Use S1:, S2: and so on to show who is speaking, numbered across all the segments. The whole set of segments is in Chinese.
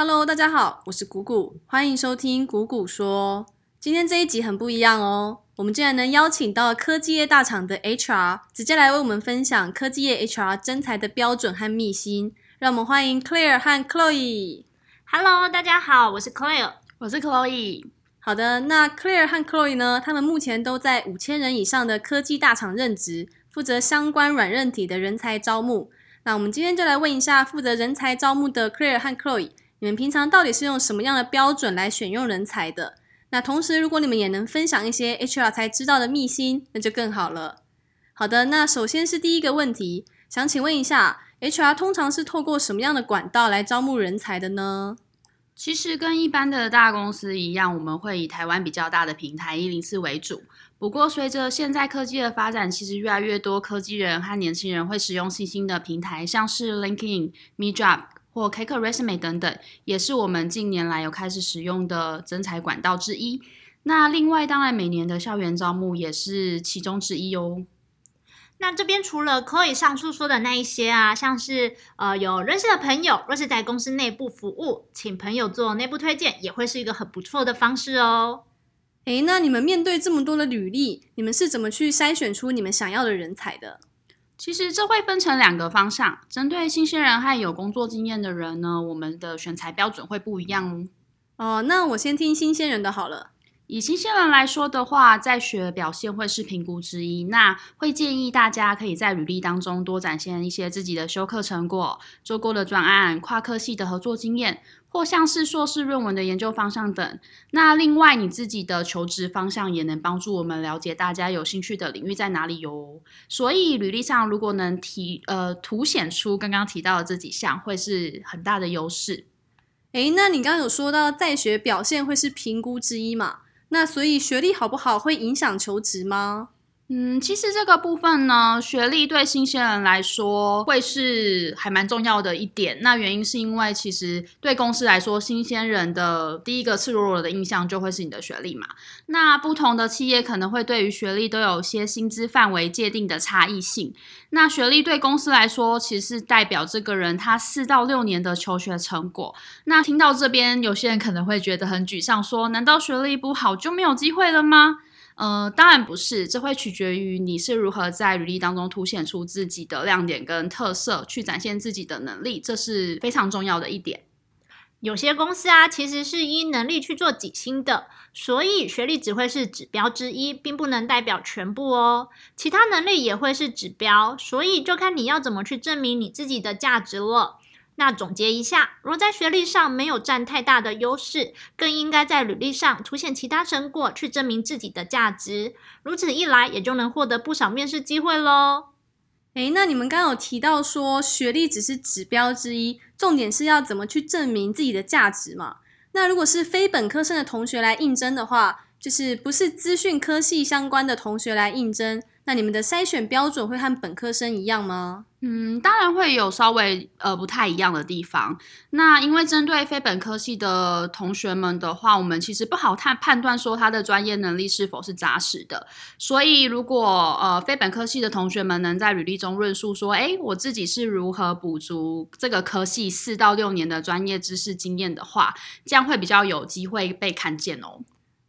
S1: Hello，大家好，我是谷谷，欢迎收听谷谷说。今天这一集很不一样哦，我们竟然能邀请到科技业大厂的 HR，直接来为我们分享科技业 HR 征才的标准和秘辛。让我们欢迎 Claire 和 Chloe。
S2: Hello，大家好，我是 Claire。
S3: 我是 Chloe。
S1: 好的，那 Claire 和 Chloe 呢？他们目前都在五千人以上的科技大厂任职，负责相关软韧体的人才招募。那我们今天就来问一下负责人才招募的 Claire 和 Chloe，你们平常到底是用什么样的标准来选用人才的？那同时，如果你们也能分享一些 HR 才知道的秘辛，那就更好了。好的，那首先是第一个问题，想请问一下，HR 通常是透过什么样的管道来招募人才的呢？
S3: 其实跟一般的大公司一样，我们会以台湾比较大的平台一零四为主。不过，随着现在科技的发展，其实越来越多科技人和年轻人会使用新兴的平台，像是 LinkedIn、MeJob 或 Kiko Resume 等等，也是我们近年来有开始使用的增才管道之一。那另外，当然每年的校园招募也是其中之一哦。
S2: 那这边除了可以上述说的那一些啊，像是呃有认识的朋友，若是在公司内部服务，请朋友做内部推荐，也会是一个很不错的方式哦。
S1: 诶，那你们面对这么多的履历，你们是怎么去筛选出你们想要的人才的？
S3: 其实这会分成两个方向，针对新鲜人和有工作经验的人呢，我们的选材标准会不一样
S1: 哦。哦，那我先听新鲜人的好了。
S3: 以新鲜人来说的话，在学表现会是评估之一。那会建议大家可以在履历当中多展现一些自己的修课成果、做过的专案、跨科系的合作经验，或像是硕士论文的研究方向等。那另外，你自己的求职方向也能帮助我们了解大家有兴趣的领域在哪里哟。所以，履历上如果能提呃凸显出刚刚提到的这几项，会是很大的优势。
S1: 诶，那你刚刚有说到在学表现会是评估之一嘛？那所以学历好不好会影响求职吗？
S3: 嗯，其实这个部分呢，学历对新鲜人来说会是还蛮重要的一点。那原因是因为其实对公司来说，新鲜人的第一个赤裸裸的印象就会是你的学历嘛。那不同的企业可能会对于学历都有些薪资范围界定的差异性。那学历对公司来说，其实是代表这个人他四到六年的求学成果。那听到这边，有些人可能会觉得很沮丧，说难道学历不好就没有机会了吗？呃，当然不是，这会取决于你是如何在履历当中凸显出自己的亮点跟特色，去展现自己的能力，这是非常重要的一点。
S2: 有些公司啊，其实是依能力去做几薪的，所以学历只会是指标之一，并不能代表全部哦。其他能力也会是指标，所以就看你要怎么去证明你自己的价值了。那总结一下，若在学历上没有占太大的优势，更应该在履历上凸显其他成果，去证明自己的价值。如此一来，也就能获得不少面试机会喽。
S1: 诶，那你们刚刚有提到说学历只是指标之一，重点是要怎么去证明自己的价值嘛？那如果是非本科生的同学来应征的话，就是不是资讯科系相关的同学来应征，那你们的筛选标准会和本科生一样吗？
S3: 嗯，当然会有稍微呃不太一样的地方。那因为针对非本科系的同学们的话，我们其实不好判判断说他的专业能力是否是扎实的。所以如果呃非本科系的同学们能在履历中论述说，诶，我自己是如何补足这个科系四到六年的专业知识经验的话，这样会比较有机会被看见哦。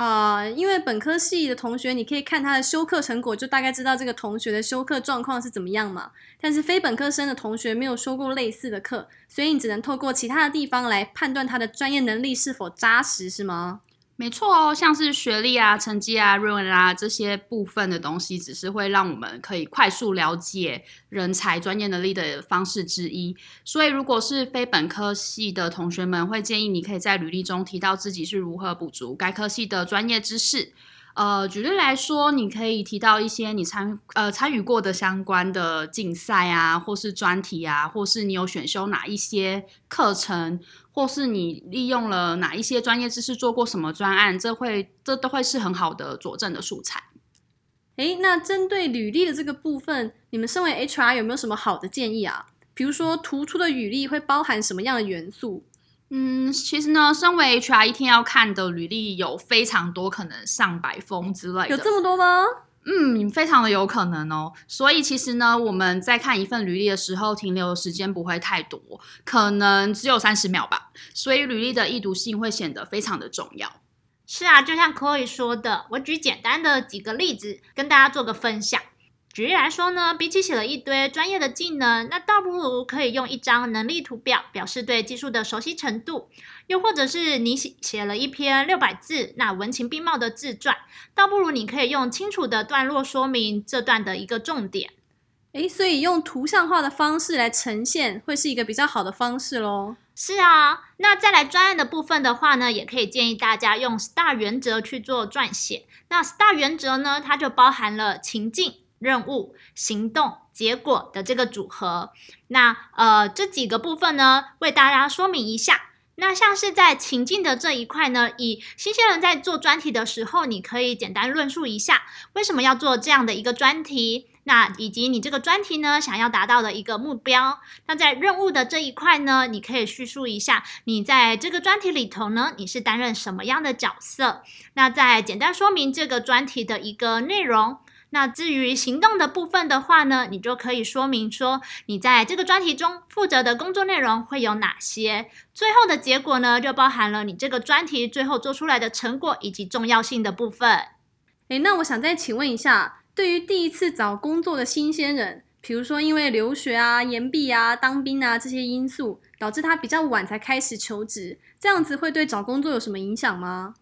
S1: 啊、因为本科系的同学，你可以看他的修课成果，就大概知道这个同学的修课状况是怎么样嘛。但是非本科生的同学没有修过类似的课，所以你只能透过其他的地方来判断他的专业能力是否扎实，是吗？
S3: 没错哦，像是学历啊、成绩啊、论文啊这些部分的东西，只是会让我们可以快速了解人才专业能力的方式之一。所以，如果是非本科系的同学们，会建议你可以在履历中提到自己是如何补足该科系的专业知识。呃，举例来说，你可以提到一些你参呃参与过的相关的竞赛啊，或是专题啊，或是你有选修哪一些课程，或是你利用了哪一些专业知识做过什么专案，这会这都会是很好的佐证的素材。
S1: 诶，那针对履历的这个部分，你们身为 HR 有没有什么好的建议啊？比如说突出的履历会包含什么样的元素？
S3: 嗯，其实呢，身为 HR 一天要看的履历有非常多，可能上百封之类的。
S1: 有这么多吗？
S3: 嗯，非常的有可能哦。所以其实呢，我们在看一份履历的时候，停留的时间不会太多，可能只有三十秒吧。所以履历的易读性会显得非常的重要。
S2: 是啊，就像 Chloe 说的，我举简单的几个例子跟大家做个分享。举例来说呢，比起写了一堆专业的技能，那倒不如可以用一张能力图表表示对技术的熟悉程度。又或者是你写写了一篇六百字、那文情并茂的自传，倒不如你可以用清楚的段落说明这段的一个重点。
S1: 诶，所以用图像化的方式来呈现，会是一个比较好的方式喽。
S2: 是啊，那再来专案的部分的话呢，也可以建议大家用 STAR 原则去做撰写。那 STAR 原则呢，它就包含了情境。任务、行动、结果的这个组合，那呃这几个部分呢，为大家说明一下。那像是在情境的这一块呢，以新鲜人在做专题的时候，你可以简单论述一下为什么要做这样的一个专题，那以及你这个专题呢想要达到的一个目标。那在任务的这一块呢，你可以叙述一下你在这个专题里头呢，你是担任什么样的角色。那再简单说明这个专题的一个内容。那至于行动的部分的话呢，你就可以说明说你在这个专题中负责的工作内容会有哪些。最后的结果呢，就包含了你这个专题最后做出来的成果以及重要性的部分。
S1: 诶，那我想再请问一下，对于第一次找工作的新鲜人，比如说因为留学啊、延毕啊、当兵啊这些因素，导致他比较晚才开始求职，这样子会对找工作有什么影响吗？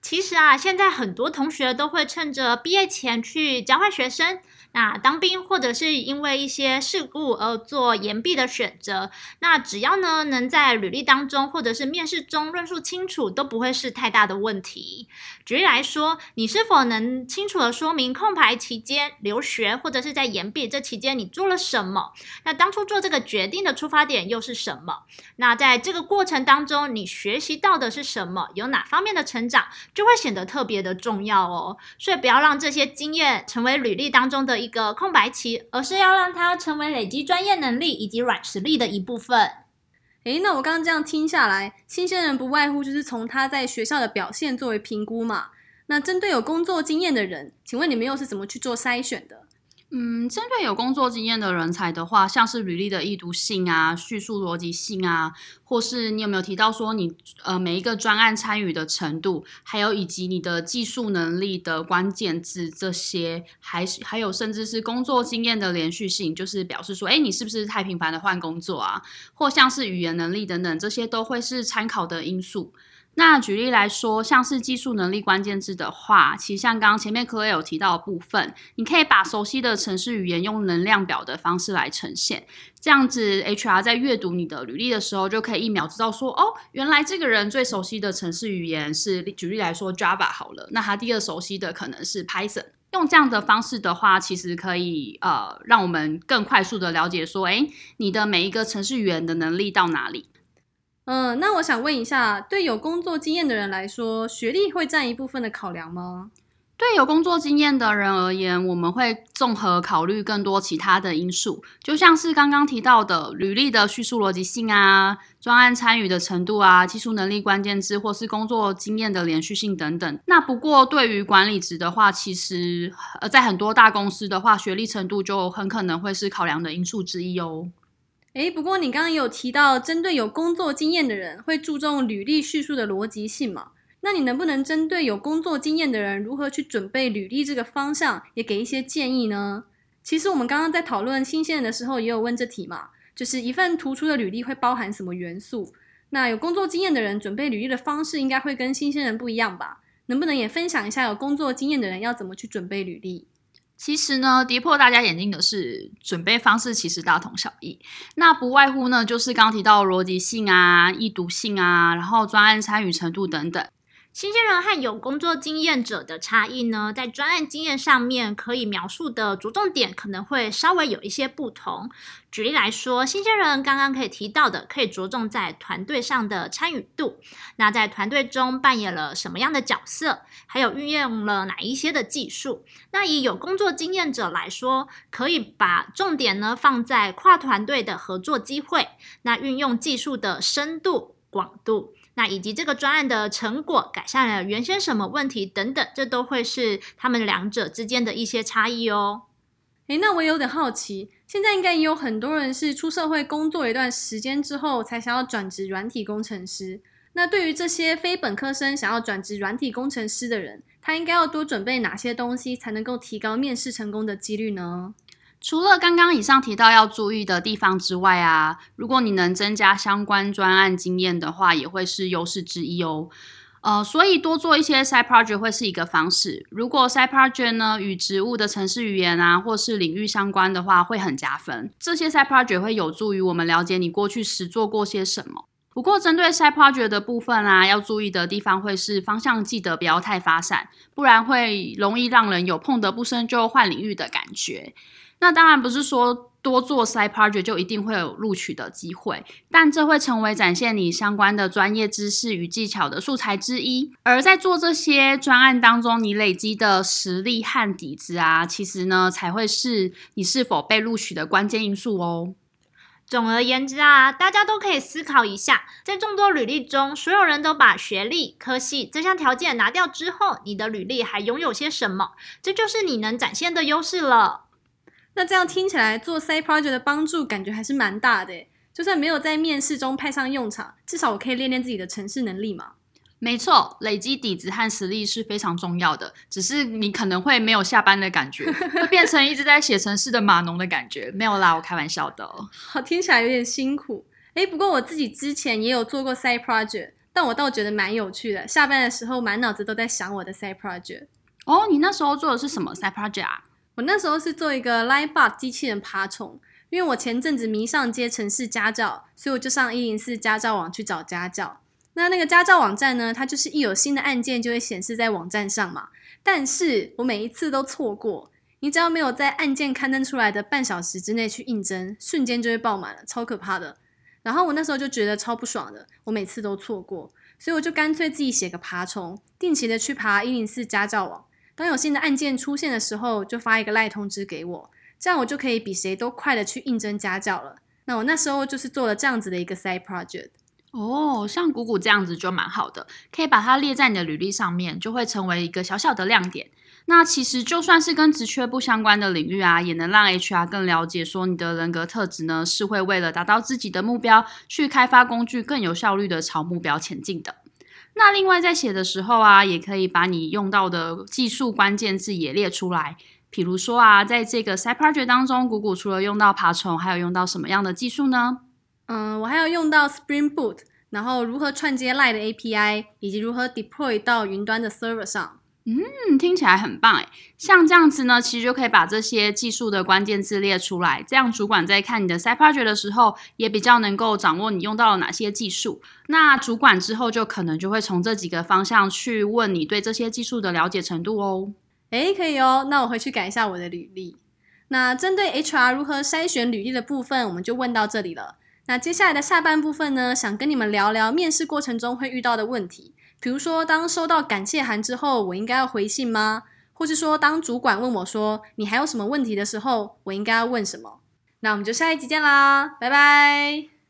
S2: 其实啊，现在很多同学都会趁着毕业前去交换学生。那当兵或者是因为一些事故而做延毕的选择，那只要呢能在履历当中或者是面试中论述清楚，都不会是太大的问题。举例来说，你是否能清楚的说明空白期间留学或者是在延毕这期间你做了什么？那当初做这个决定的出发点又是什么？那在这个过程当中，你学习到的是什么？有哪方面的成长，就会显得特别的重要哦。所以不要让这些经验成为履历当中的。一一个空白期，而是要让它成为累积专业能力以及软实力的一部分。
S1: 诶，那我刚刚这样听下来，新鲜人不外乎就是从他在学校的表现作为评估嘛。那针对有工作经验的人，请问你们又是怎么去做筛选的？
S3: 嗯，针对有工作经验的人才的话，像是履历的易读性啊、叙述逻辑性啊，或是你有没有提到说你呃每一个专案参与的程度，还有以及你的技术能力的关键字这些，还是还有甚至是工作经验的连续性，就是表示说，哎，你是不是太频繁的换工作啊？或像是语言能力等等，这些都会是参考的因素。那举例来说，像是技术能力关键字的话，其实像刚刚前面科也有提到部分，你可以把熟悉的城市语言用能量表的方式来呈现，这样子 HR 在阅读你的履历的时候，就可以一秒知道说，哦，原来这个人最熟悉的城市语言是，举例来说 Java 好了，那他第二熟悉的可能是 Python。用这样的方式的话，其实可以呃，让我们更快速的了解说，诶，你的每一个城市语言的能力到哪里。
S1: 嗯，那我想问一下，对有工作经验的人来说，学历会占一部分的考量吗？
S3: 对有工作经验的人而言，我们会综合考虑更多其他的因素，就像是刚刚提到的履历的叙述逻辑性啊、专案参与的程度啊、技术能力关键字或是工作经验的连续性等等。那不过对于管理职的话，其实呃在很多大公司的话，学历程度就很可能会是考量的因素之一哦。
S1: 诶，不过你刚刚有提到，针对有工作经验的人，会注重履历叙述的逻辑性嘛？那你能不能针对有工作经验的人，如何去准备履历这个方向，也给一些建议呢？其实我们刚刚在讨论新鲜人的时候，也有问这题嘛，就是一份突出的履历会包含什么元素？那有工作经验的人准备履历的方式，应该会跟新鲜人不一样吧？能不能也分享一下有工作经验的人要怎么去准备履历？
S3: 其实呢，跌破大家眼镜的是准备方式，其实大同小异。那不外乎呢，就是刚提到逻辑性啊、易读性啊，然后专案参与程度等等。
S2: 新鲜人和有工作经验者的差异呢，在专案经验上面可以描述的着重点可能会稍微有一些不同。举例来说，新鲜人刚刚可以提到的，可以着重在团队上的参与度，那在团队中扮演了什么样的角色，还有运用了哪一些的技术。那以有工作经验者来说，可以把重点呢放在跨团队的合作机会，那运用技术的深度。广度，那以及这个专案的成果改善了原先什么问题等等，这都会是他们两者之间的一些差异哦。
S1: 诶，那我有点好奇，现在应该也有很多人是出社会工作一段时间之后才想要转职软体工程师。那对于这些非本科生想要转职软体工程师的人，他应该要多准备哪些东西才能够提高面试成功的几率呢？
S3: 除了刚刚以上提到要注意的地方之外啊，如果你能增加相关专案经验的话，也会是优势之一哦。呃，所以多做一些 side project 会是一个方式。如果 side project 呢与植物的城市语言啊，或是领域相关的话，会很加分。这些 side project 会有助于我们了解你过去实做过些什么。不过，针对 side project 的部分啊，要注意的地方会是方向记得不要太发散，不然会容易让人有碰得不深就换领域的感觉。那当然不是说多做 side project 就一定会有录取的机会，但这会成为展现你相关的专业知识与技巧的素材之一。而在做这些专案当中，你累积的实力和底子啊，其实呢才会是你是否被录取的关键因素哦。
S2: 总而言之啊，大家都可以思考一下，在众多履历中，所有人都把学历、科系这项条件拿掉之后，你的履历还拥有些什么？这就是你能展现的优势了。
S1: 那这样听起来，做 side project 的帮助感觉还是蛮大的。就算没有在面试中派上用场，至少我可以练练自己的城市能力嘛。
S3: 没错，累积底子和实力是非常重要的。只是你可能会没有下班的感觉，会变成一直在写程式的码农的感觉。没有啦，我开玩笑的。
S1: 好，听起来有点辛苦。诶，不过我自己之前也有做过 side project，但我倒觉得蛮有趣的。下班的时候满脑子都在想我的 side project。
S3: 哦，你那时候做的是什么 side project 啊？
S1: 我那时候是做一个 Livebot 机器人爬虫，因为我前阵子迷上接城市家教，所以我就上一零四家教网去找家教。那那个家教网站呢，它就是一有新的案件就会显示在网站上嘛。但是我每一次都错过，你只要没有在案件刊登出来的半小时之内去应征，瞬间就会爆满了，超可怕的。然后我那时候就觉得超不爽的，我每次都错过，所以我就干脆自己写个爬虫，定期的去爬一零四家教网。当有新的案件出现的时候，就发一个赖通知给我，这样我就可以比谁都快的去应征家教了。那我那时候就是做了这样子的一个 side project。
S3: 哦，像谷谷这样子就蛮好的，可以把它列在你的履历上面，就会成为一个小小的亮点。那其实就算是跟职缺不相关的领域啊，也能让 HR 更了解说你的人格特质呢，是会为了达到自己的目标，去开发工具，更有效率的朝目标前进的。那另外在写的时候啊，也可以把你用到的技术关键字也列出来。比如说啊，在这个 side project 当中，谷谷除了用到爬虫，还有用到什么样的技术呢？
S1: 嗯，我还要用到 Spring Boot，然后如何串接 Line 的 API，以及如何 deploy 到云端的 server 上。
S3: 嗯，听起来很棒诶。像这样子呢，其实就可以把这些技术的关键字列出来，这样主管在看你的 side project 的时候，也比较能够掌握你用到了哪些技术。那主管之后就可能就会从这几个方向去问你对这些技术的了解程度哦。
S1: 诶，可以哦。那我回去改一下我的履历。那针对 HR 如何筛选履历的部分，我们就问到这里了。那接下来的下半部分呢，想跟你们聊聊面试过程中会遇到的问题。比如说，当收到感谢函之后，我应该要回信吗？或是说，当主管问我说你还有什么问题的时候，我应该要问什么？那我们就下一集见啦，拜拜。